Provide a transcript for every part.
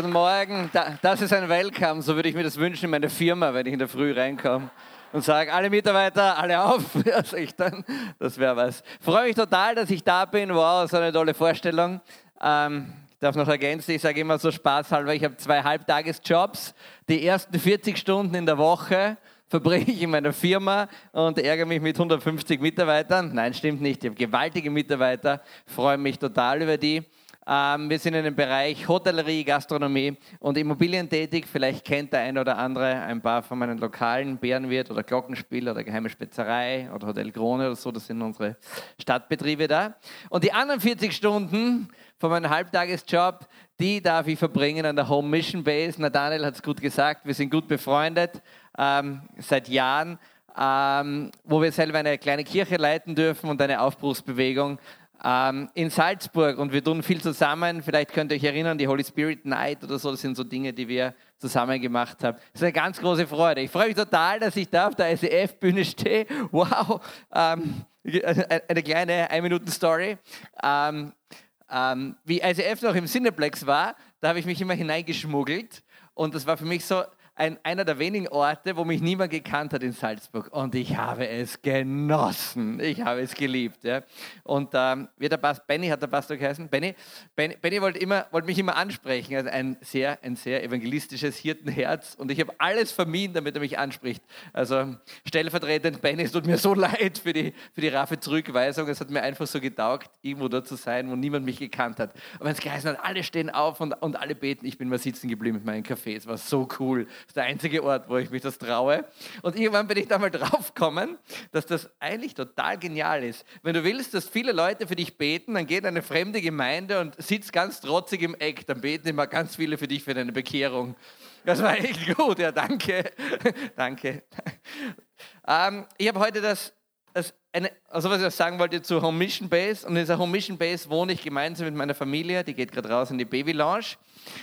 Guten Morgen. Das ist ein Welcome, so würde ich mir das wünschen in meiner Firma, wenn ich in der Früh reinkomme und sage, alle Mitarbeiter, alle auf. Dann? Das wäre was. Freue mich total, dass ich da bin. Wow, so eine tolle Vorstellung. Ähm, ich darf noch ergänzen, ich sage immer so spaßhalber, ich habe zwei Halbtagesjobs. Die ersten 40 Stunden in der Woche verbringe ich in meiner Firma und ärgere mich mit 150 Mitarbeitern. Nein, stimmt nicht. Ich habe gewaltige Mitarbeiter, freue mich total über die. Ähm, wir sind in dem Bereich Hotellerie, Gastronomie und Immobilien tätig. Vielleicht kennt der eine oder andere ein paar von meinen lokalen Bärenwirt oder Glockenspiel oder Geheime Spezerei oder Hotel Krone oder so. Das sind unsere Stadtbetriebe da. Und die anderen 40 Stunden von meinem Halbtagesjob, die darf ich verbringen an der Home Mission Base. Nathaniel hat es gut gesagt, wir sind gut befreundet ähm, seit Jahren. Ähm, wo wir selber eine kleine Kirche leiten dürfen und eine Aufbruchsbewegung ähm, in Salzburg und wir tun viel zusammen. Vielleicht könnt ihr euch erinnern, die Holy Spirit Night oder so, das sind so Dinge, die wir zusammen gemacht haben. Das ist eine ganz große Freude. Ich freue mich total, dass ich da auf der ICF-Bühne stehe. Wow, ähm, eine kleine Ein-Minuten-Story. Ähm, wie ICF noch im Cineplex war, da habe ich mich immer hineingeschmuggelt und das war für mich so ein, einer der wenigen Orte, wo mich niemand gekannt hat in Salzburg. Und ich habe es genossen. Ich habe es geliebt. Ja. Und ähm, wie der Pastor, Benny hat der Pastor geheißen. Benny, Benny, Benny wollte, immer, wollte mich immer ansprechen. Also ein sehr, ein sehr evangelistisches Hirtenherz. Und ich habe alles vermieden, damit er mich anspricht. Also stellvertretend, Benny, es tut mir so leid für die, für die raffe Zurückweisung. Es hat mir einfach so getaugt, irgendwo da zu sein, wo niemand mich gekannt hat. Und wenn es geheißen hat, alle stehen auf und, und alle beten, ich bin mal sitzen geblieben mit meinem Kaffee. Es war so cool ist der einzige Ort, wo ich mich das traue. Und irgendwann bin ich da mal draufgekommen, dass das eigentlich total genial ist. Wenn du willst, dass viele Leute für dich beten, dann geht eine fremde Gemeinde und sitzt ganz trotzig im Eck. Dann beten immer ganz viele für dich für deine Bekehrung. Das war echt gut, ja, danke. danke. Ähm, ich habe heute das, das eine, also was ich sagen wollte zu Home Mission Base. Und in dieser Home Mission Base wohne ich gemeinsam mit meiner Familie. Die geht gerade raus in die Baby Lounge.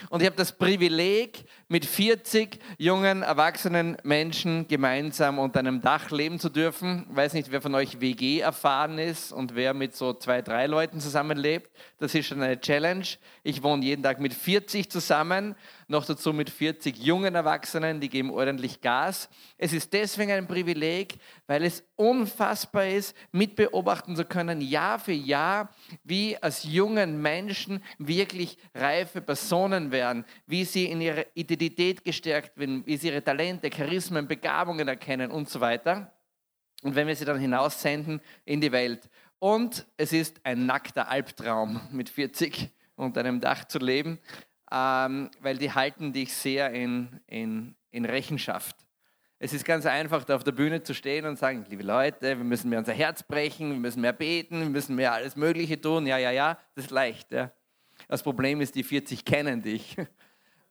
Und ich habe das Privileg, mit 40 jungen, erwachsenen Menschen gemeinsam unter einem Dach leben zu dürfen. Ich weiß nicht, wer von euch WG erfahren ist und wer mit so zwei, drei Leuten zusammenlebt. Das ist schon eine Challenge. Ich wohne jeden Tag mit 40 zusammen, noch dazu mit 40 jungen Erwachsenen, die geben ordentlich Gas. Es ist deswegen ein Privileg, weil es unfassbar ist, mitbeobachten zu können, Jahr für Jahr, wie als jungen Menschen wirklich reife Personen werden, wie sie in ihrer Identität gestärkt werden, wie sie ihre Talente, Charismen, Begabungen erkennen und so weiter. Und wenn wir sie dann hinaussenden in die Welt. Und es ist ein nackter Albtraum, mit 40 unter einem Dach zu leben, ähm, weil die halten dich sehr in, in, in Rechenschaft. Es ist ganz einfach, da auf der Bühne zu stehen und sagen, liebe Leute, wir müssen mehr unser Herz brechen, wir müssen mehr beten, wir müssen mehr alles Mögliche tun. Ja, ja, ja, das ist leicht. Ja. Das Problem ist, die 40 kennen dich.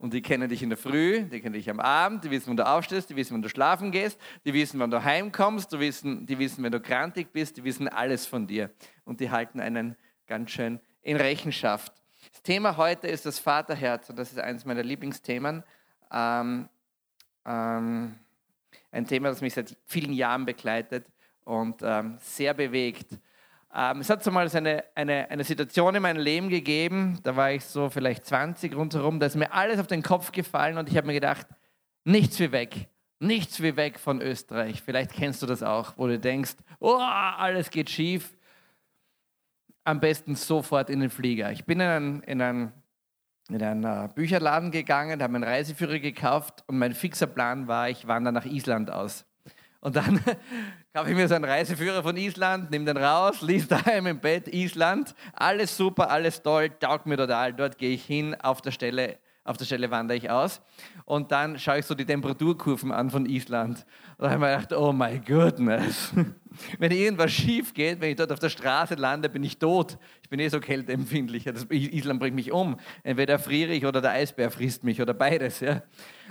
Und die kennen dich in der Früh, die kennen dich am Abend, die wissen, wann du aufstehst, die wissen, wann du schlafen gehst, die wissen, wann du heimkommst, die wissen, die wissen, wenn du krantig bist, die wissen alles von dir. Und die halten einen ganz schön in Rechenschaft. Das Thema heute ist das Vaterherz und das ist eines meiner Lieblingsthemen. Ähm, ähm, ein Thema, das mich seit vielen Jahren begleitet und ähm, sehr bewegt. Ähm, es hat so mal eine, eine, eine Situation in meinem Leben gegeben, da war ich so vielleicht 20 rundherum, da ist mir alles auf den Kopf gefallen und ich habe mir gedacht, nichts wie weg, nichts wie weg von Österreich. Vielleicht kennst du das auch, wo du denkst, oh, alles geht schief. Am besten sofort in den Flieger. Ich bin in einen, in einen in einen Bücherladen gegangen, habe einen Reiseführer gekauft und mein fixer Plan war, ich wandere nach Island aus. Und dann kaufe ich mir so einen Reiseführer von Island, nehme den raus, lies daheim im Bett Island, alles super, alles toll, taugt mir total. Dort gehe ich hin, auf der Stelle auf der Stelle wandere ich aus und dann schaue ich so die Temperaturkurven an von Island. Und da habe ich mir gedacht, oh my goodness. Wenn irgendwas schief geht, wenn ich dort auf der Straße lande, bin ich tot. Ich bin eh so kälteempfindlich. Das Island bringt mich um. Entweder friere ich oder der Eisbär frisst mich oder beides. Ja.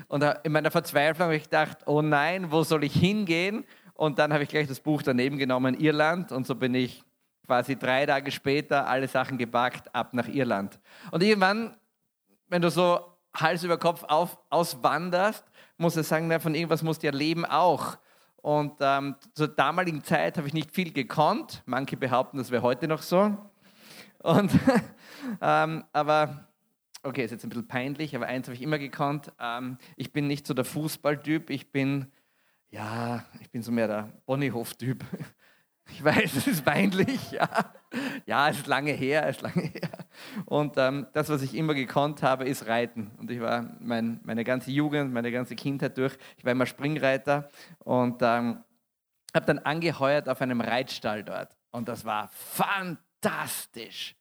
Und in meiner Verzweiflung habe ich gedacht, oh nein, wo soll ich hingehen? Und dann habe ich gleich das Buch daneben genommen, Irland. Und so bin ich quasi drei Tage später alle Sachen gepackt, ab nach Irland. Und irgendwann wenn du so Hals über Kopf auf, auswanderst, muss ich sagen, na, von irgendwas musst du ja leben auch. Und ähm, zur damaligen Zeit habe ich nicht viel gekonnt. Manche behaupten, das wäre heute noch so. Und, ähm, aber okay, ist jetzt ein bisschen peinlich, aber eins habe ich immer gekonnt. Ähm, ich bin nicht so der Fußballtyp, ich bin, ja, ich bin so mehr der Bonnyhof-Typ. Ich weiß, es ist peinlich, ja. Ja, es ist lange her, es ist lange her. Und ähm, das, was ich immer gekonnt habe, ist Reiten. Und ich war mein, meine ganze Jugend, meine ganze Kindheit durch, ich war immer Springreiter und ähm, habe dann angeheuert auf einem Reitstall dort. Und das war fantastisch.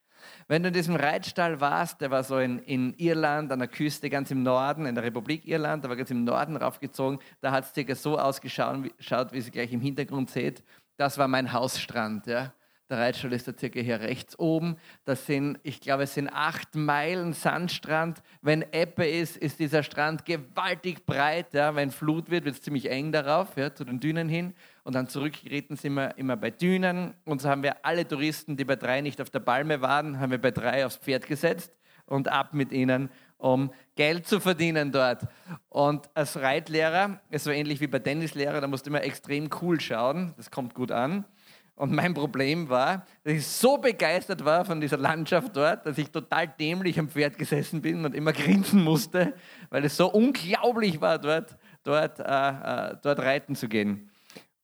Wenn du in diesem Reitstall warst, der war so in, in Irland, an der Küste, ganz im Norden, in der Republik Irland, da war ganz im Norden raufgezogen, da hat es circa so ausgeschaut, wie, wie Sie gleich im Hintergrund seht. Das war mein Hausstrand. Ja. Der Reitstall ist da circa hier rechts oben. Das sind, ich glaube, es sind acht Meilen Sandstrand. Wenn Ebbe ist, ist dieser Strand gewaltig breit. Ja. Wenn Flut wird, wird es ziemlich eng darauf, ja, zu den Dünen hin. Und dann zurückgeritten sind wir immer bei Dünen. Und so haben wir alle Touristen, die bei drei nicht auf der Palme waren, haben wir bei drei aufs Pferd gesetzt und ab mit ihnen, um Geld zu verdienen dort. Und als Reitlehrer, es war ähnlich wie bei Tennislehrer, da musste man extrem cool schauen. Das kommt gut an. Und mein Problem war, dass ich so begeistert war von dieser Landschaft dort, dass ich total dämlich am Pferd gesessen bin und immer grinsen musste, weil es so unglaublich war, dort, dort, äh, äh, dort reiten zu gehen.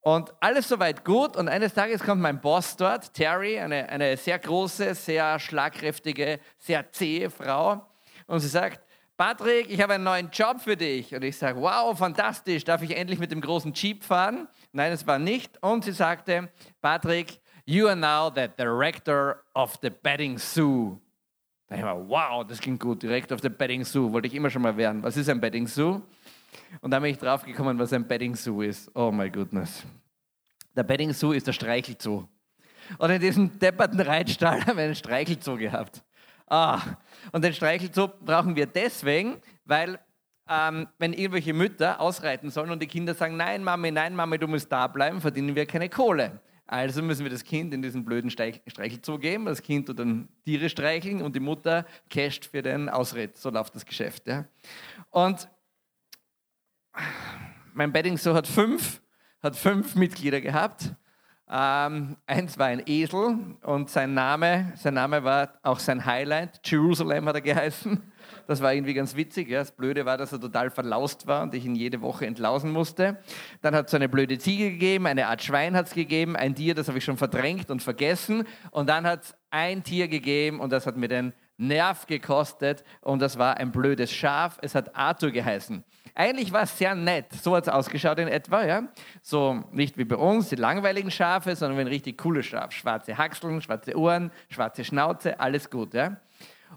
Und alles soweit gut. Und eines Tages kommt mein Boss dort, Terry, eine, eine sehr große, sehr schlagkräftige, sehr zähe Frau. Und sie sagt, Patrick, ich habe einen neuen Job für dich. Und ich sage, wow, fantastisch, darf ich endlich mit dem großen Jeep fahren? Nein, es war nicht. Und sie sagte, Patrick, you are now the director of the betting zoo. Da ich war, wow, das klingt gut, Director of the betting zoo, wollte ich immer schon mal werden. Was ist ein betting zoo? Und dann bin ich draufgekommen, was ein betting zoo ist. Oh my goodness. Der betting zoo ist der Streichelzoo. Und in diesem depperten Reitstall haben wir einen Streichelzoo gehabt. Ah, und den Streichelzoo brauchen wir deswegen, weil ähm, wenn irgendwelche Mütter ausreiten sollen und die Kinder sagen, nein Mami, nein Mami, du musst da bleiben, verdienen wir keine Kohle. Also müssen wir das Kind in diesen blöden Streichelzoo geben, das Kind tut dann Tiere streicheln und die Mutter casht für den Ausritt. So läuft das Geschäft. Ja. Und mein Betting Zoo hat fünf, hat fünf Mitglieder gehabt ähm, eins war ein Esel und sein Name, sein Name war auch sein Highlight. Jerusalem hat er geheißen. Das war irgendwie ganz witzig. Ja. Das Blöde war, dass er total verlaust war und ich ihn jede Woche entlausen musste. Dann hat es so eine blöde Ziege gegeben, eine Art Schwein hat es gegeben, ein Tier, das habe ich schon verdrängt und vergessen. Und dann hat es ein Tier gegeben und das hat mir den Nerv gekostet und das war ein blödes Schaf. Es hat Arthur geheißen. Eigentlich war es sehr nett. So hat es ausgeschaut in etwa. Ja? So nicht wie bei uns, die langweiligen Schafe, sondern wie ein richtig cooles Schaf. Schwarze Haxeln, schwarze Ohren, schwarze Schnauze, alles gut. Ja?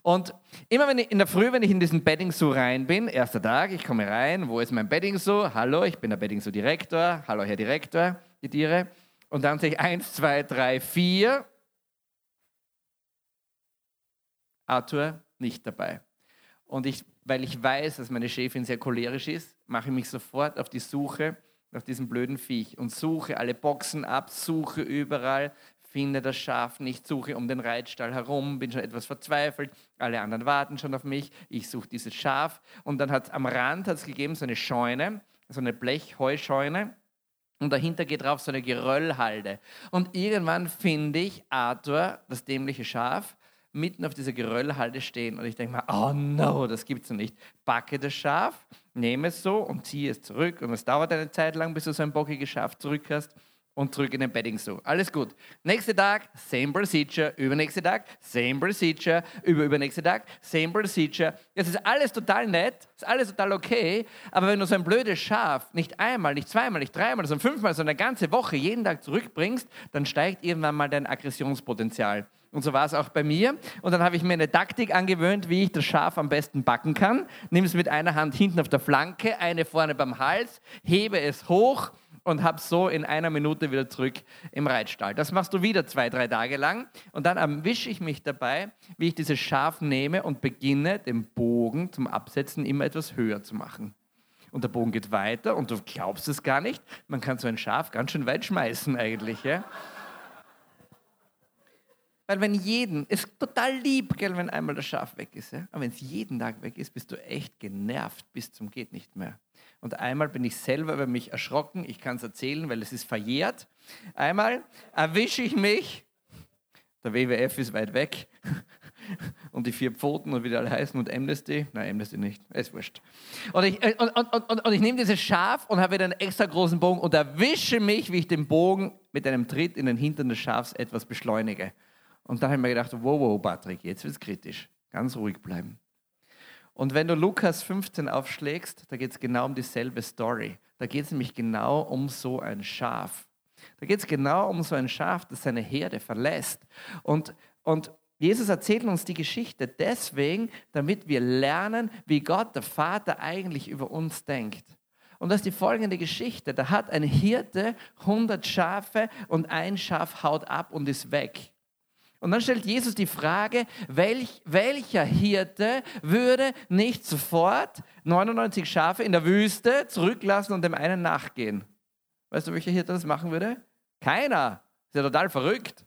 Und immer wenn ich in der Früh, wenn ich in diesen Bedding Zoo rein bin, erster Tag, ich komme rein, wo ist mein Bedding Zoo? Hallo, ich bin der Bedding Zoo Direktor. Hallo, Herr Direktor, die Tiere. Und dann sehe ich eins, zwei, drei, vier. Arthur nicht dabei. Und ich weil ich weiß, dass meine Chefin sehr cholerisch ist, mache ich mich sofort auf die Suche nach diesem blöden Viech und suche alle Boxen ab, suche überall, finde das Schaf nicht, suche um den Reitstall herum, bin schon etwas verzweifelt, alle anderen warten schon auf mich, ich suche dieses Schaf. Und dann hat es am Rand hat's gegeben so eine Scheune, so eine Blechheuscheune und dahinter geht drauf so eine Geröllhalde. Und irgendwann finde ich Arthur, das dämliche Schaf, mitten auf dieser Geröllhalde stehen und ich denke mir, oh no, das gibt's nicht. Backe das Schaf, nehme es so und ziehe es zurück und es dauert eine Zeit lang, bis du so ein bockiges Schaf zurück hast und zurück in den Bedding so. Alles gut. Nächster Tag, same procedure. Übernächster Tag, same procedure. Über übernächster Tag, same procedure. Das ist alles total nett, ist alles total okay. Aber wenn du so ein blödes Schaf nicht einmal, nicht zweimal, nicht dreimal, sondern fünfmal, sondern eine ganze Woche jeden Tag zurückbringst, dann steigt irgendwann mal dein Aggressionspotenzial. Und so war es auch bei mir. Und dann habe ich mir eine Taktik angewöhnt, wie ich das Schaf am besten backen kann. Nimm es mit einer Hand hinten auf der Flanke, eine vorne beim Hals, hebe es hoch und habe so in einer Minute wieder zurück im Reitstall. Das machst du wieder zwei, drei Tage lang und dann erwische ich mich dabei, wie ich dieses Schaf nehme und beginne, den Bogen zum Absetzen immer etwas höher zu machen. Und der Bogen geht weiter und du glaubst es gar nicht, man kann so ein Schaf ganz schön weit schmeißen eigentlich. Ja? Weil wenn jeden, ist total lieb, gell, wenn einmal das Schaf weg ist. Ja? Aber wenn es jeden Tag weg ist, bist du echt genervt bis zum geht nicht mehr. Und einmal bin ich selber über mich erschrocken, ich kann es erzählen, weil es ist verjährt. Einmal erwische ich mich, der WWF ist weit weg, und die vier Pfoten und wie die alle heißen und Amnesty. Nein, Amnesty nicht, ist wurscht. Und ich, und, und, und, und ich nehme dieses Schaf und habe wieder einen extra großen Bogen und erwische mich, wie ich den Bogen mit einem Tritt in den Hintern des Schafs etwas beschleunige. Und da habe ich mir gedacht, wow, wow, Patrick, jetzt wird es kritisch. Ganz ruhig bleiben. Und wenn du Lukas 15 aufschlägst, da geht es genau um dieselbe Story. Da geht es nämlich genau um so ein Schaf. Da geht es genau um so ein Schaf, das seine Herde verlässt. Und, und Jesus erzählt uns die Geschichte deswegen, damit wir lernen, wie Gott, der Vater, eigentlich über uns denkt. Und das ist die folgende Geschichte. Da hat ein Hirte 100 Schafe und ein Schaf haut ab und ist weg. Und dann stellt Jesus die Frage, welch, welcher Hirte würde nicht sofort 99 Schafe in der Wüste zurücklassen und dem einen nachgehen? Weißt du, welcher Hirte das machen würde? Keiner. Ist ja total verrückt.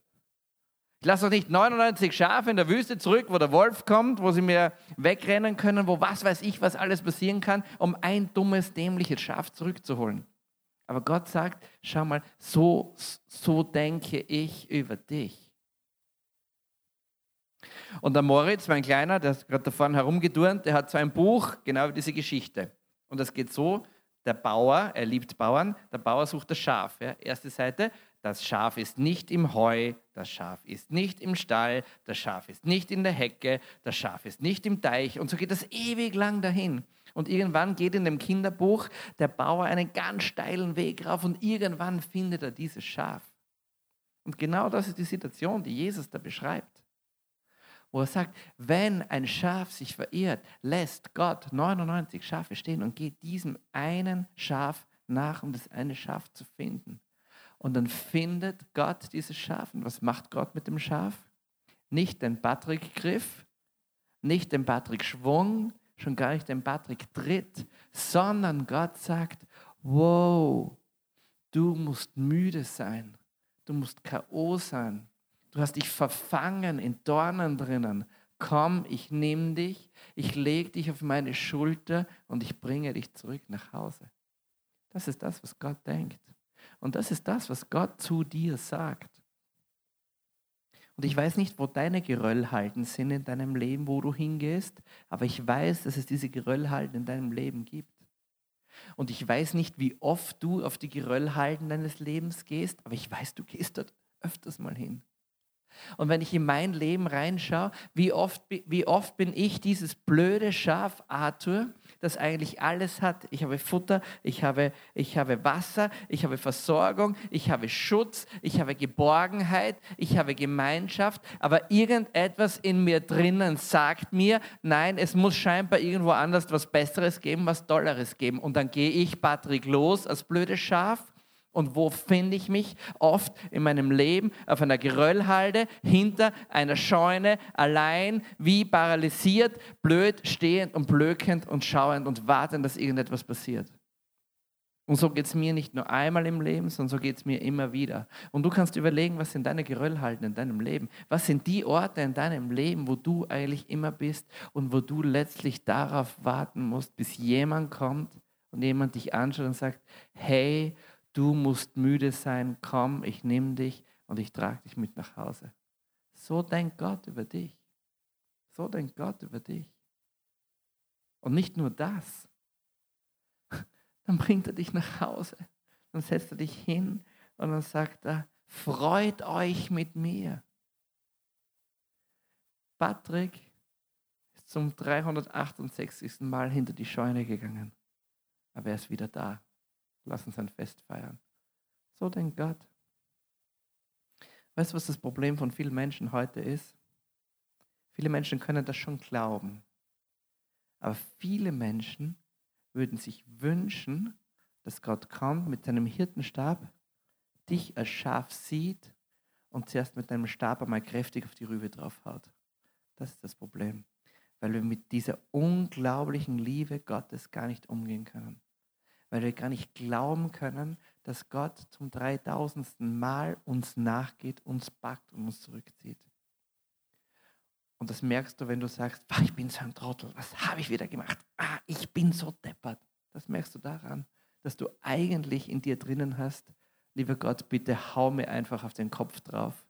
Ich lasse doch nicht 99 Schafe in der Wüste zurück, wo der Wolf kommt, wo sie mir wegrennen können, wo was weiß ich, was alles passieren kann, um ein dummes, dämliches Schaf zurückzuholen. Aber Gott sagt, schau mal, so, so denke ich über dich. Und der Moritz, mein Kleiner, der ist gerade da vorne herumgeturnt, der hat so ein Buch, genau diese Geschichte. Und das geht so, der Bauer, er liebt Bauern, der Bauer sucht das Schaf. Ja. Erste Seite, das Schaf ist nicht im Heu, das Schaf ist nicht im Stall, das Schaf ist nicht in der Hecke, das Schaf ist nicht im Teich. Und so geht das ewig lang dahin. Und irgendwann geht in dem Kinderbuch der Bauer einen ganz steilen Weg rauf und irgendwann findet er dieses Schaf. Und genau das ist die Situation, die Jesus da beschreibt wo er sagt, wenn ein Schaf sich verirrt, lässt Gott 99 Schafe stehen und geht diesem einen Schaf nach, um das eine Schaf zu finden. Und dann findet Gott dieses Schaf. Und was macht Gott mit dem Schaf? Nicht den Patrick-Griff, nicht den Patrick-Schwung, schon gar nicht den Patrick-Tritt, sondern Gott sagt, wow, du musst müde sein, du musst K.O. sein, Du hast dich verfangen in Dornen drinnen. Komm, ich nehme dich, ich lege dich auf meine Schulter und ich bringe dich zurück nach Hause. Das ist das, was Gott denkt. Und das ist das, was Gott zu dir sagt. Und ich weiß nicht, wo deine Geröllhalten sind in deinem Leben, wo du hingehst, aber ich weiß, dass es diese Geröllhalten in deinem Leben gibt. Und ich weiß nicht, wie oft du auf die Geröllhalten deines Lebens gehst, aber ich weiß, du gehst dort öfters mal hin. Und wenn ich in mein Leben reinschaue, wie oft, wie oft bin ich dieses blöde Schaf Arthur, das eigentlich alles hat. Ich habe Futter, ich habe, ich habe Wasser, ich habe Versorgung, ich habe Schutz, ich habe Geborgenheit, ich habe Gemeinschaft, aber irgendetwas in mir drinnen sagt mir, nein, es muss scheinbar irgendwo anders was Besseres geben, was Tolleres geben. Und dann gehe ich, Patrick, los als blödes Schaf und wo finde ich mich? Oft in meinem Leben auf einer Geröllhalde, hinter einer Scheune, allein, wie paralysiert, blöd, stehend und blökend und schauend und wartend, dass irgendetwas passiert. Und so geht es mir nicht nur einmal im Leben, sondern so geht es mir immer wieder. Und du kannst überlegen, was sind deine Geröllhalden in deinem Leben? Was sind die Orte in deinem Leben, wo du eigentlich immer bist und wo du letztlich darauf warten musst, bis jemand kommt und jemand dich anschaut und sagt, hey, du musst müde sein, komm, ich nehme dich und ich trage dich mit nach Hause. So denkt Gott über dich. So denkt Gott über dich. Und nicht nur das. Dann bringt er dich nach Hause. Dann setzt er dich hin und dann sagt er, freut euch mit mir. Patrick ist zum 368. Mal hinter die Scheune gegangen. Aber er ist wieder da lass uns ein Fest feiern. So denkt Gott. Weißt du, was das Problem von vielen Menschen heute ist? Viele Menschen können das schon glauben. Aber viele Menschen würden sich wünschen, dass Gott kommt mit seinem Hirtenstab, dich als Schaf sieht und zuerst mit deinem Stab einmal kräftig auf die Rübe draufhaut. Das ist das Problem, weil wir mit dieser unglaublichen Liebe Gottes gar nicht umgehen können weil wir gar nicht glauben können, dass Gott zum 3000. Mal uns nachgeht, uns packt und uns zurückzieht. Und das merkst du, wenn du sagst, ich bin so ein Trottel, was habe ich wieder gemacht? Ah, ich bin so deppert. Das merkst du daran, dass du eigentlich in dir drinnen hast, lieber Gott, bitte hau mir einfach auf den Kopf drauf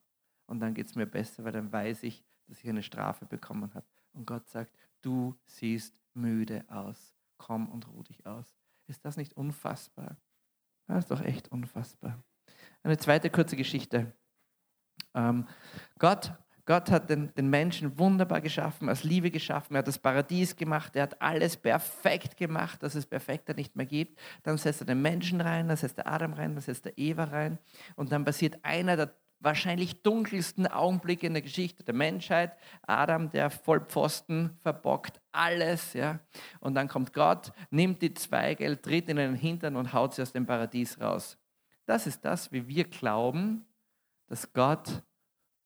und dann geht es mir besser, weil dann weiß ich, dass ich eine Strafe bekommen habe. Und Gott sagt, du siehst müde aus. Komm und ruh dich aus. Ist das nicht unfassbar? Das ist doch echt unfassbar. Eine zweite kurze Geschichte. Ähm, Gott, Gott hat den, den Menschen wunderbar geschaffen, als Liebe geschaffen. Er hat das Paradies gemacht. Er hat alles perfekt gemacht, dass es perfekter nicht mehr gibt. Dann setzt er den Menschen rein, dann setzt er Adam rein, dann setzt er Eva rein. Und dann passiert einer der wahrscheinlich dunkelsten Augenblicke in der Geschichte der Menschheit. Adam, der Vollpfosten, verbockt alles. Ja? Und dann kommt Gott, nimmt die Zweige, tritt in den Hintern und haut sie aus dem Paradies raus. Das ist das, wie wir glauben, dass Gott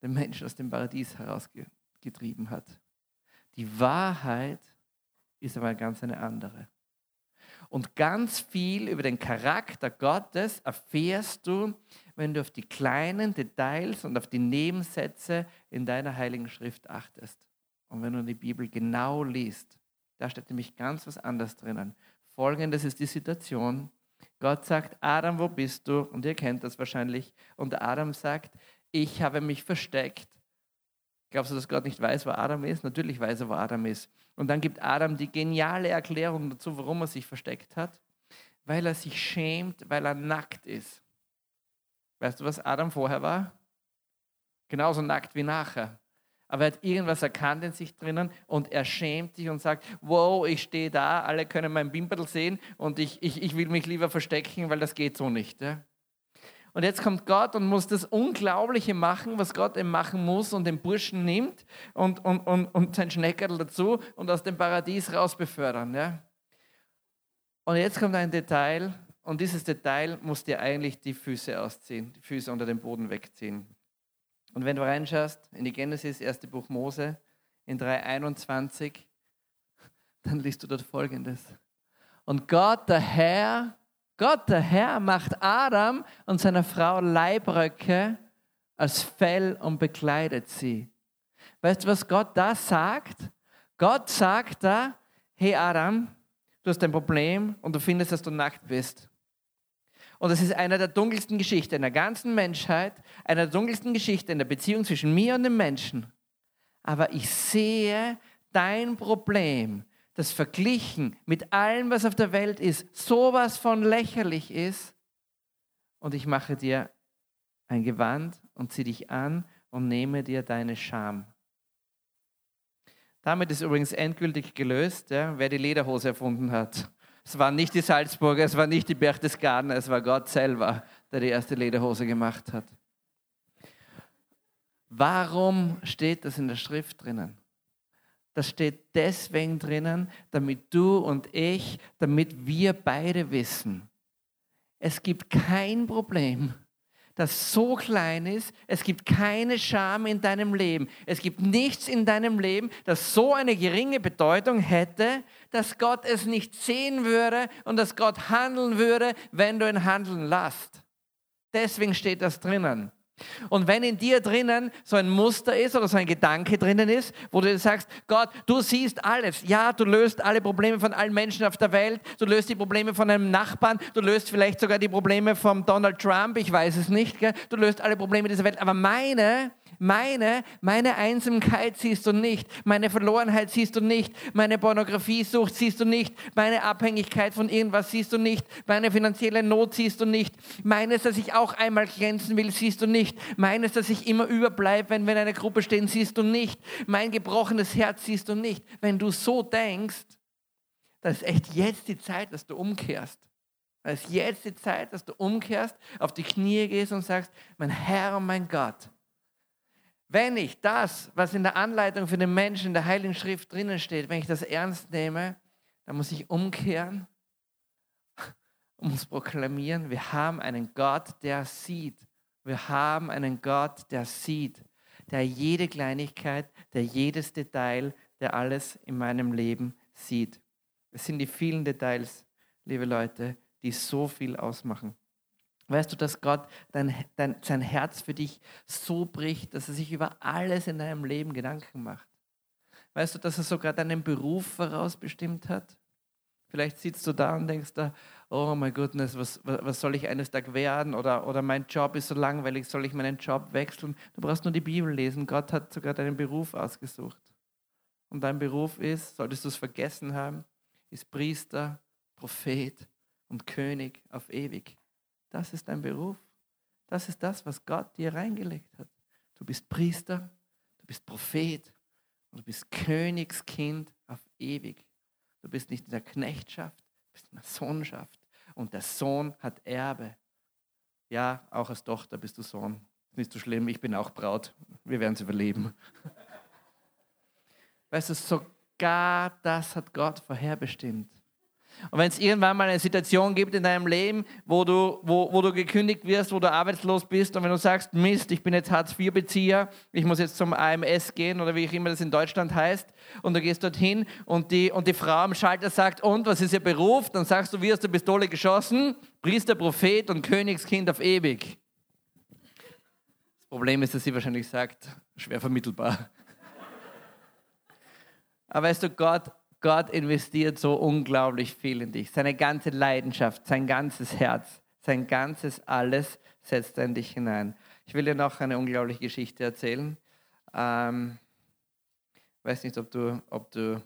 den Menschen aus dem Paradies herausgetrieben hat. Die Wahrheit ist aber ganz eine andere. Und ganz viel über den Charakter Gottes erfährst du, wenn du auf die kleinen Details und auf die Nebensätze in deiner heiligen Schrift achtest. Und wenn du die Bibel genau liest, da steht nämlich ganz was anderes drinnen. Folgendes ist die Situation. Gott sagt, Adam, wo bist du? Und ihr kennt das wahrscheinlich. Und Adam sagt, ich habe mich versteckt. Glaubst du, dass Gott nicht weiß, wo Adam ist? Natürlich weiß er, wo Adam ist. Und dann gibt Adam die geniale Erklärung dazu, warum er sich versteckt hat. Weil er sich schämt, weil er nackt ist. Weißt du, was Adam vorher war? Genauso nackt wie nachher. Aber er hat irgendwas erkannt in sich drinnen und er schämt sich und sagt, wow, ich stehe da, alle können mein Bimperl sehen und ich, ich, ich will mich lieber verstecken, weil das geht so nicht. Ja? Und jetzt kommt Gott und muss das Unglaubliche machen, was Gott eben machen muss und den Burschen nimmt und, und, und, und sein Schneckerl dazu und aus dem Paradies raus befördern. Ja? Und jetzt kommt ein Detail und dieses Detail muss dir eigentlich die Füße ausziehen, die Füße unter dem Boden wegziehen. Und wenn du reinschaust in die Genesis, erste Buch Mose, in 3,21, dann liest du dort folgendes. Und Gott, der Herr, Gott, der Herr, macht Adam und seiner Frau Leibröcke als Fell und bekleidet sie. Weißt du, was Gott da sagt? Gott sagt da, hey Adam, du hast ein Problem und du findest, dass du nackt bist. Und das ist eine der dunkelsten Geschichten in der ganzen Menschheit, eine der dunkelsten Geschichten in der Beziehung zwischen mir und dem Menschen. Aber ich sehe dein Problem das verglichen mit allem, was auf der Welt ist, sowas von lächerlich ist. Und ich mache dir ein Gewand und zieh dich an und nehme dir deine Scham. Damit ist übrigens endgültig gelöst, ja, wer die Lederhose erfunden hat. Es war nicht die Salzburger, es war nicht die Berchtesgaden, es war Gott selber, der die erste Lederhose gemacht hat. Warum steht das in der Schrift drinnen? Das steht deswegen drinnen, damit du und ich, damit wir beide wissen, es gibt kein Problem, das so klein ist, es gibt keine Scham in deinem Leben, es gibt nichts in deinem Leben, das so eine geringe Bedeutung hätte, dass Gott es nicht sehen würde und dass Gott handeln würde, wenn du ihn handeln lässt. Deswegen steht das drinnen. Und wenn in dir drinnen so ein Muster ist oder so ein Gedanke drinnen ist, wo du sagst, Gott, du siehst alles. Ja, du löst alle Probleme von allen Menschen auf der Welt. Du löst die Probleme von einem Nachbarn. Du löst vielleicht sogar die Probleme von Donald Trump. Ich weiß es nicht. Gell? Du löst alle Probleme dieser Welt. Aber meine meine, meine Einsamkeit siehst du nicht, meine Verlorenheit siehst du nicht, meine Pornografiesucht siehst du nicht, meine Abhängigkeit von irgendwas siehst du nicht, meine finanzielle Not siehst du nicht, meines, dass ich auch einmal glänzen will, siehst du nicht, meines, dass ich immer überbleibe, wenn wir in einer Gruppe stehen, siehst du nicht, mein gebrochenes Herz siehst du nicht. Wenn du so denkst, dann ist echt jetzt die Zeit, dass du umkehrst. Es ist jetzt die Zeit, dass du umkehrst, auf die Knie gehst und sagst, mein Herr und mein Gott, wenn ich das, was in der Anleitung für den Menschen in der Heiligen Schrift drinnen steht, wenn ich das ernst nehme, dann muss ich umkehren und muss proklamieren, wir haben einen Gott, der sieht. Wir haben einen Gott, der sieht, der jede Kleinigkeit, der jedes Detail, der alles in meinem Leben sieht. Es sind die vielen Details, liebe Leute, die so viel ausmachen. Weißt du, dass Gott dein, dein, sein Herz für dich so bricht, dass er sich über alles in deinem Leben Gedanken macht? Weißt du, dass er sogar deinen Beruf vorausbestimmt hat? Vielleicht sitzt du da und denkst da, oh mein Goodness, was, was soll ich eines Tages werden? Oder, oder mein Job ist so langweilig, soll ich meinen Job wechseln? Du brauchst nur die Bibel lesen. Gott hat sogar deinen Beruf ausgesucht. Und dein Beruf ist, solltest du es vergessen haben, ist Priester, Prophet und König auf ewig. Das ist dein Beruf. Das ist das, was Gott dir reingelegt hat. Du bist Priester, du bist Prophet und du bist Königskind auf ewig. Du bist nicht in der Knechtschaft, du bist in der Sohnschaft. Und der Sohn hat Erbe. Ja, auch als Tochter bist du Sohn. Nicht so schlimm, ich bin auch Braut. Wir werden es überleben. Weißt du, sogar das hat Gott vorherbestimmt. Und wenn es irgendwann mal eine Situation gibt in deinem Leben, wo du, wo, wo du gekündigt wirst, wo du arbeitslos bist und wenn du sagst, Mist, ich bin jetzt Hartz-IV-Bezieher, ich muss jetzt zum AMS gehen oder wie auch immer das in Deutschland heißt und du gehst dorthin und die, und die Frau am Schalter sagt, und was ist ihr Beruf? Dann sagst du, wie aus der Pistole geschossen? Priester, Prophet und Königskind auf ewig. Das Problem ist, dass sie wahrscheinlich sagt, schwer vermittelbar. Aber weißt du, Gott Gott investiert so unglaublich viel in dich. Seine ganze Leidenschaft, sein ganzes Herz, sein ganzes Alles setzt er in dich hinein. Ich will dir noch eine unglaubliche Geschichte erzählen. Ähm, weiß nicht, ob du, ob du,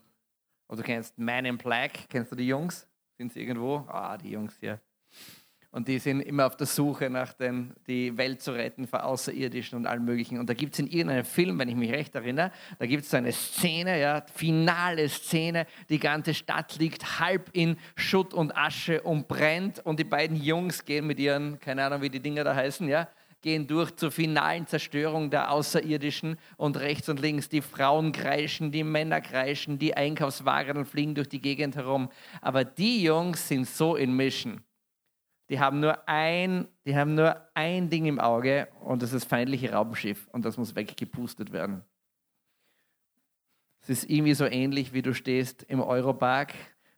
ob du kennst Man in Black. Kennst du die Jungs? Sind sie irgendwo? Ah, die Jungs hier. Und die sind immer auf der Suche nach dem, die Welt zu retten vor Außerirdischen und allem Möglichen. Und da gibt es in irgendeinem Film, wenn ich mich recht erinnere, da gibt es so eine Szene, ja, finale Szene, die ganze Stadt liegt halb in Schutt und Asche und brennt und die beiden Jungs gehen mit ihren, keine Ahnung, wie die Dinger da heißen, ja, gehen durch zur finalen Zerstörung der Außerirdischen und rechts und links die Frauen kreischen, die Männer kreischen, die Einkaufswagen fliegen durch die Gegend herum. Aber die Jungs sind so in Mission die haben nur ein, die haben nur ein Ding im Auge und das ist das feindliche Raumschiff und das muss weggepustet werden. Es ist irgendwie so ähnlich, wie du stehst im Europark,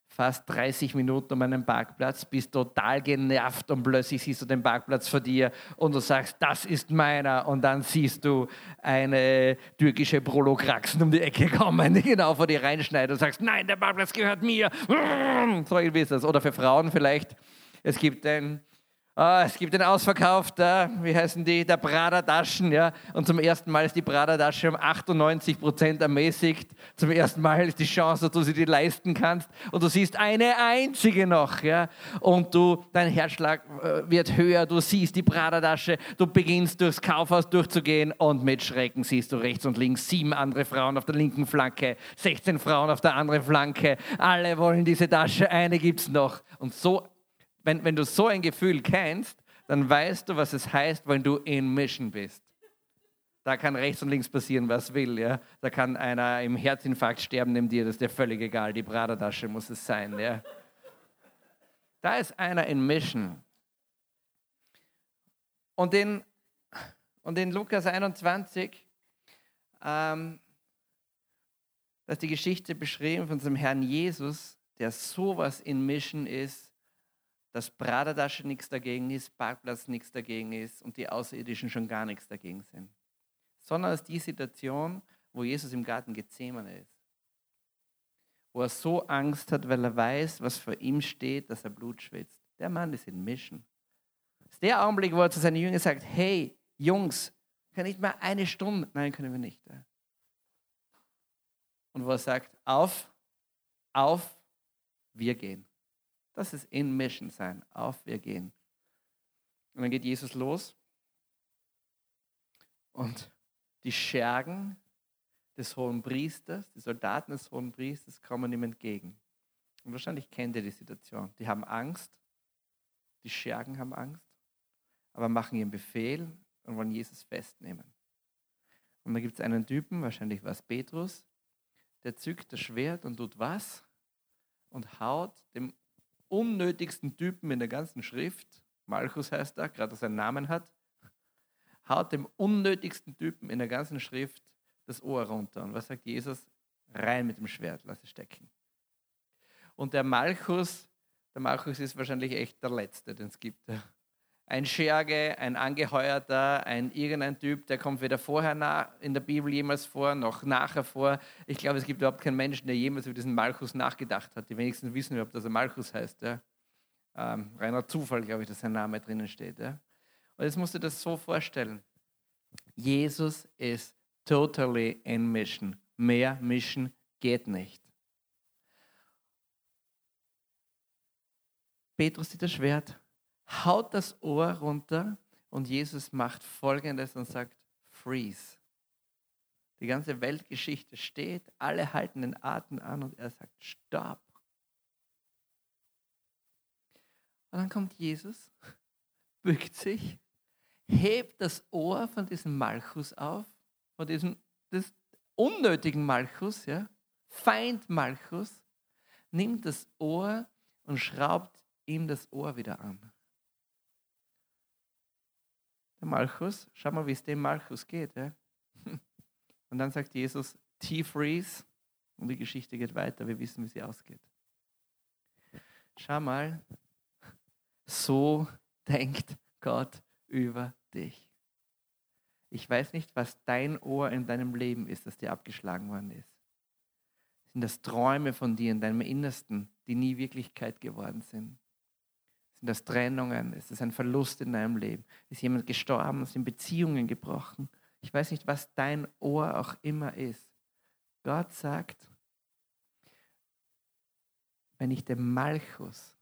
fast 30 Minuten um einen Parkplatz, bist total genervt und plötzlich siehst du den Parkplatz vor dir und du sagst, das ist meiner und dann siehst du eine türkische Prolokraxen um die Ecke kommen, die genau vor dir reinschneidet und sagst, nein, der Parkplatz gehört mir. So irgendwie ist das. Oder für Frauen vielleicht, es gibt ein Ah, es gibt den Ausverkauf der, wie heißen die, der Prada-Taschen, ja. Und zum ersten Mal ist die Prada-Tasche um 98 Prozent ermäßigt. Zum ersten Mal ist die Chance, dass du sie dir leisten kannst. Und du siehst eine einzige noch, ja. Und du, dein Herzschlag äh, wird höher. Du siehst die Prada-Tasche. Du beginnst durchs Kaufhaus durchzugehen und mit Schrecken siehst du rechts und links sieben andere Frauen auf der linken Flanke, 16 Frauen auf der anderen Flanke. Alle wollen diese Tasche. Eine gibt's noch. Und so wenn, wenn du so ein Gefühl kennst, dann weißt du, was es heißt, wenn du in Mission bist. Da kann rechts und links passieren, was will. Ja? Da kann einer im Herzinfarkt sterben neben dir, das ist dir völlig egal. Die Bradertasche muss es sein. Ja? Da ist einer in Mission. Und in, und in Lukas 21, ähm, da ist die Geschichte beschrieben von unserem Herrn Jesus, der sowas in Mission ist, dass Pradertasche nichts dagegen ist, Parkplatz nichts dagegen ist und die Außerirdischen schon gar nichts dagegen sind. Sondern ist die Situation, wo Jesus im Garten Gethsemane ist. Wo er so Angst hat, weil er weiß, was vor ihm steht, dass er Blut schwitzt. Der Mann ist in Mission. Das ist der Augenblick, wo er zu seinen Jüngern sagt, hey, Jungs, kann nicht mal eine Stunde? Nein, können wir nicht. Und wo er sagt, auf, auf, wir gehen. Das ist in Mission sein. Auf, wir gehen. Und dann geht Jesus los und die Schergen des hohen Priesters, die Soldaten des hohen Priesters kommen ihm entgegen. Und wahrscheinlich kennt ihr die Situation. Die haben Angst, die Schergen haben Angst, aber machen ihren Befehl und wollen Jesus festnehmen. Und dann gibt es einen Typen, wahrscheinlich war es Petrus, der zückt das Schwert und tut was? Und haut dem unnötigsten Typen in der ganzen Schrift, Malchus heißt er, gerade dass er einen Namen hat, haut dem unnötigsten Typen in der ganzen Schrift das Ohr runter. Und was sagt Jesus? Rein mit dem Schwert, lass es stecken. Und der Malchus, der Malchus ist wahrscheinlich echt der Letzte, den es gibt. Ein Scherge, ein Angeheuerter, ein irgendein Typ, der kommt weder vorher in der Bibel jemals vor, noch nachher vor. Ich glaube, es gibt überhaupt keinen Menschen, der jemals über diesen Malchus nachgedacht hat. Die wenigsten wissen überhaupt, dass er Malchus heißt. Ja. Ähm, reiner Zufall, glaube ich, dass sein Name drinnen steht. Ja. Und jetzt musst du dir das so vorstellen. Jesus ist totally in Mission. Mehr Mission geht nicht. Petrus sieht das Schwert, haut das Ohr runter und Jesus macht Folgendes und sagt, freeze. Die ganze Weltgeschichte steht, alle halten den Atem an und er sagt, stopp. Und dann kommt Jesus, bückt sich, hebt das Ohr von diesem Malchus auf, von diesem des unnötigen Malchus, ja, Feind Malchus, nimmt das Ohr und schraubt ihm das Ohr wieder an. Malchus, schau mal, wie es dem Malchus geht. Ja? Und dann sagt Jesus, T-Freeze, und die Geschichte geht weiter. Wir wissen, wie sie ausgeht. Schau mal, so denkt Gott über dich. Ich weiß nicht, was dein Ohr in deinem Leben ist, das dir abgeschlagen worden ist. Sind das Träume von dir in deinem Innersten, die nie Wirklichkeit geworden sind? Sind das Trennungen? Ist es ein Verlust in deinem Leben? Ist jemand gestorben? Sind Beziehungen gebrochen? Ich weiß nicht, was dein Ohr auch immer ist. Gott sagt, wenn ich den Malchus,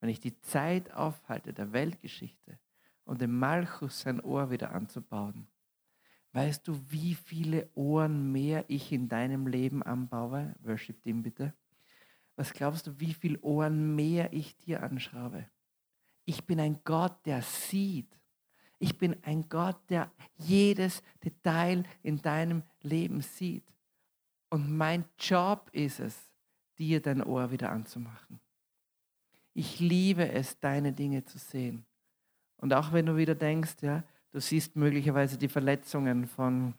wenn ich die Zeit aufhalte der Weltgeschichte und dem Malchus sein Ohr wieder anzubauen, weißt du, wie viele Ohren mehr ich in deinem Leben anbaue? Worship ihm bitte. Was glaubst du, wie viele Ohren mehr ich dir anschraube? Ich bin ein Gott, der sieht. Ich bin ein Gott, der jedes Detail in deinem Leben sieht. Und mein Job ist es, dir dein Ohr wieder anzumachen. Ich liebe es, deine Dinge zu sehen. Und auch wenn du wieder denkst, ja, du siehst möglicherweise die Verletzungen von,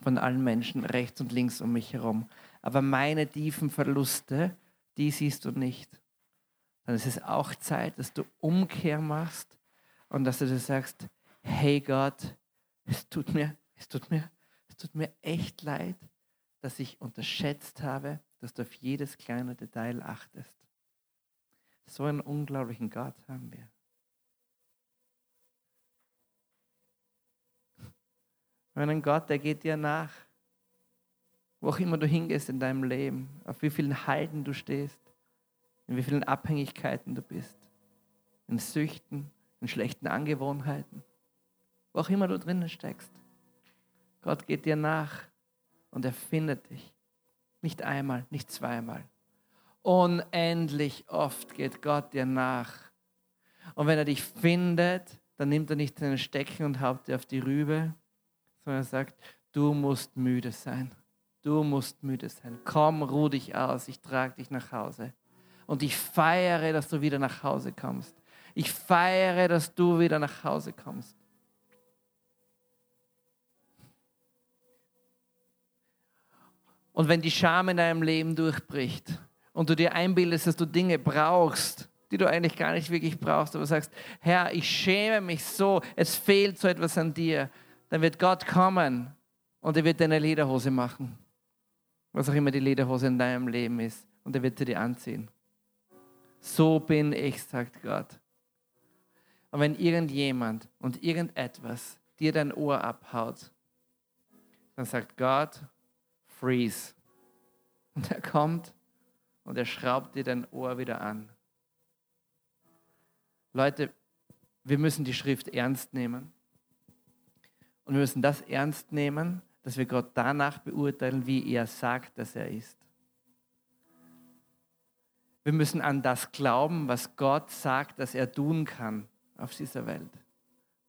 von allen Menschen rechts und links um mich herum. Aber meine tiefen Verluste, die siehst du nicht. Dann ist es auch Zeit, dass du Umkehr machst und dass du dir sagst, hey Gott, es tut mir, es tut mir, es tut mir echt leid, dass ich unterschätzt habe, dass du auf jedes kleine Detail achtest. So einen unglaublichen Gott haben wir. Einen Gott, der geht dir nach wo auch immer du hingehst in deinem Leben, auf wie vielen Halten du stehst, in wie vielen Abhängigkeiten du bist, in Süchten, in schlechten Angewohnheiten, wo auch immer du drinnen steckst. Gott geht dir nach und er findet dich. Nicht einmal, nicht zweimal. Unendlich oft geht Gott dir nach. Und wenn er dich findet, dann nimmt er nicht seinen Stecken und haut dir auf die Rübe, sondern er sagt, du musst müde sein. Du musst müde sein. Komm, ruh dich aus. Ich trage dich nach Hause. Und ich feiere, dass du wieder nach Hause kommst. Ich feiere, dass du wieder nach Hause kommst. Und wenn die Scham in deinem Leben durchbricht und du dir einbildest, dass du Dinge brauchst, die du eigentlich gar nicht wirklich brauchst, aber sagst, Herr, ich schäme mich so, es fehlt so etwas an dir, dann wird Gott kommen und er wird deine Lederhose machen was auch immer die Lederhose in deinem Leben ist, und er wird sie dir anziehen. So bin ich, sagt Gott. Und wenn irgendjemand und irgendetwas dir dein Ohr abhaut, dann sagt Gott, freeze. Und er kommt und er schraubt dir dein Ohr wieder an. Leute, wir müssen die Schrift ernst nehmen. Und wir müssen das ernst nehmen, dass wir Gott danach beurteilen, wie er sagt, dass er ist. Wir müssen an das glauben, was Gott sagt, dass er tun kann auf dieser Welt.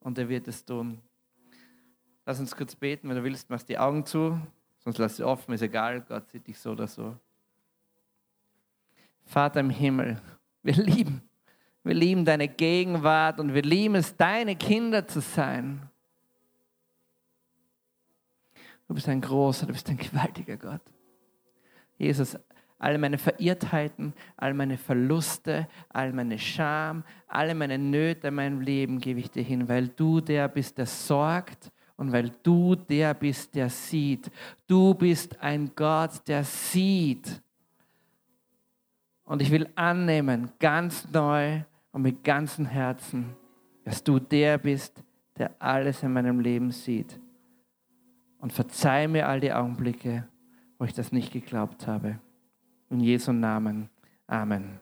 Und er wird es tun. Lass uns kurz beten, wenn du willst, machst die Augen zu, sonst lass sie offen, ist egal, Gott sieht dich so oder so. Vater im Himmel, wir lieben, wir lieben deine Gegenwart und wir lieben es, deine Kinder zu sein. Du bist ein großer, du bist ein gewaltiger Gott. Jesus, All meine Verirrtheiten, all meine Verluste, all meine Scham, alle meine Nöte in meinem Leben gebe ich dir hin, weil du der bist, der sorgt und weil du der bist, der sieht. Du bist ein Gott, der sieht. Und ich will annehmen, ganz neu und mit ganzem Herzen, dass du der bist, der alles in meinem Leben sieht. Und verzeih mir all die Augenblicke, wo ich das nicht geglaubt habe. In Jesu Namen. Amen.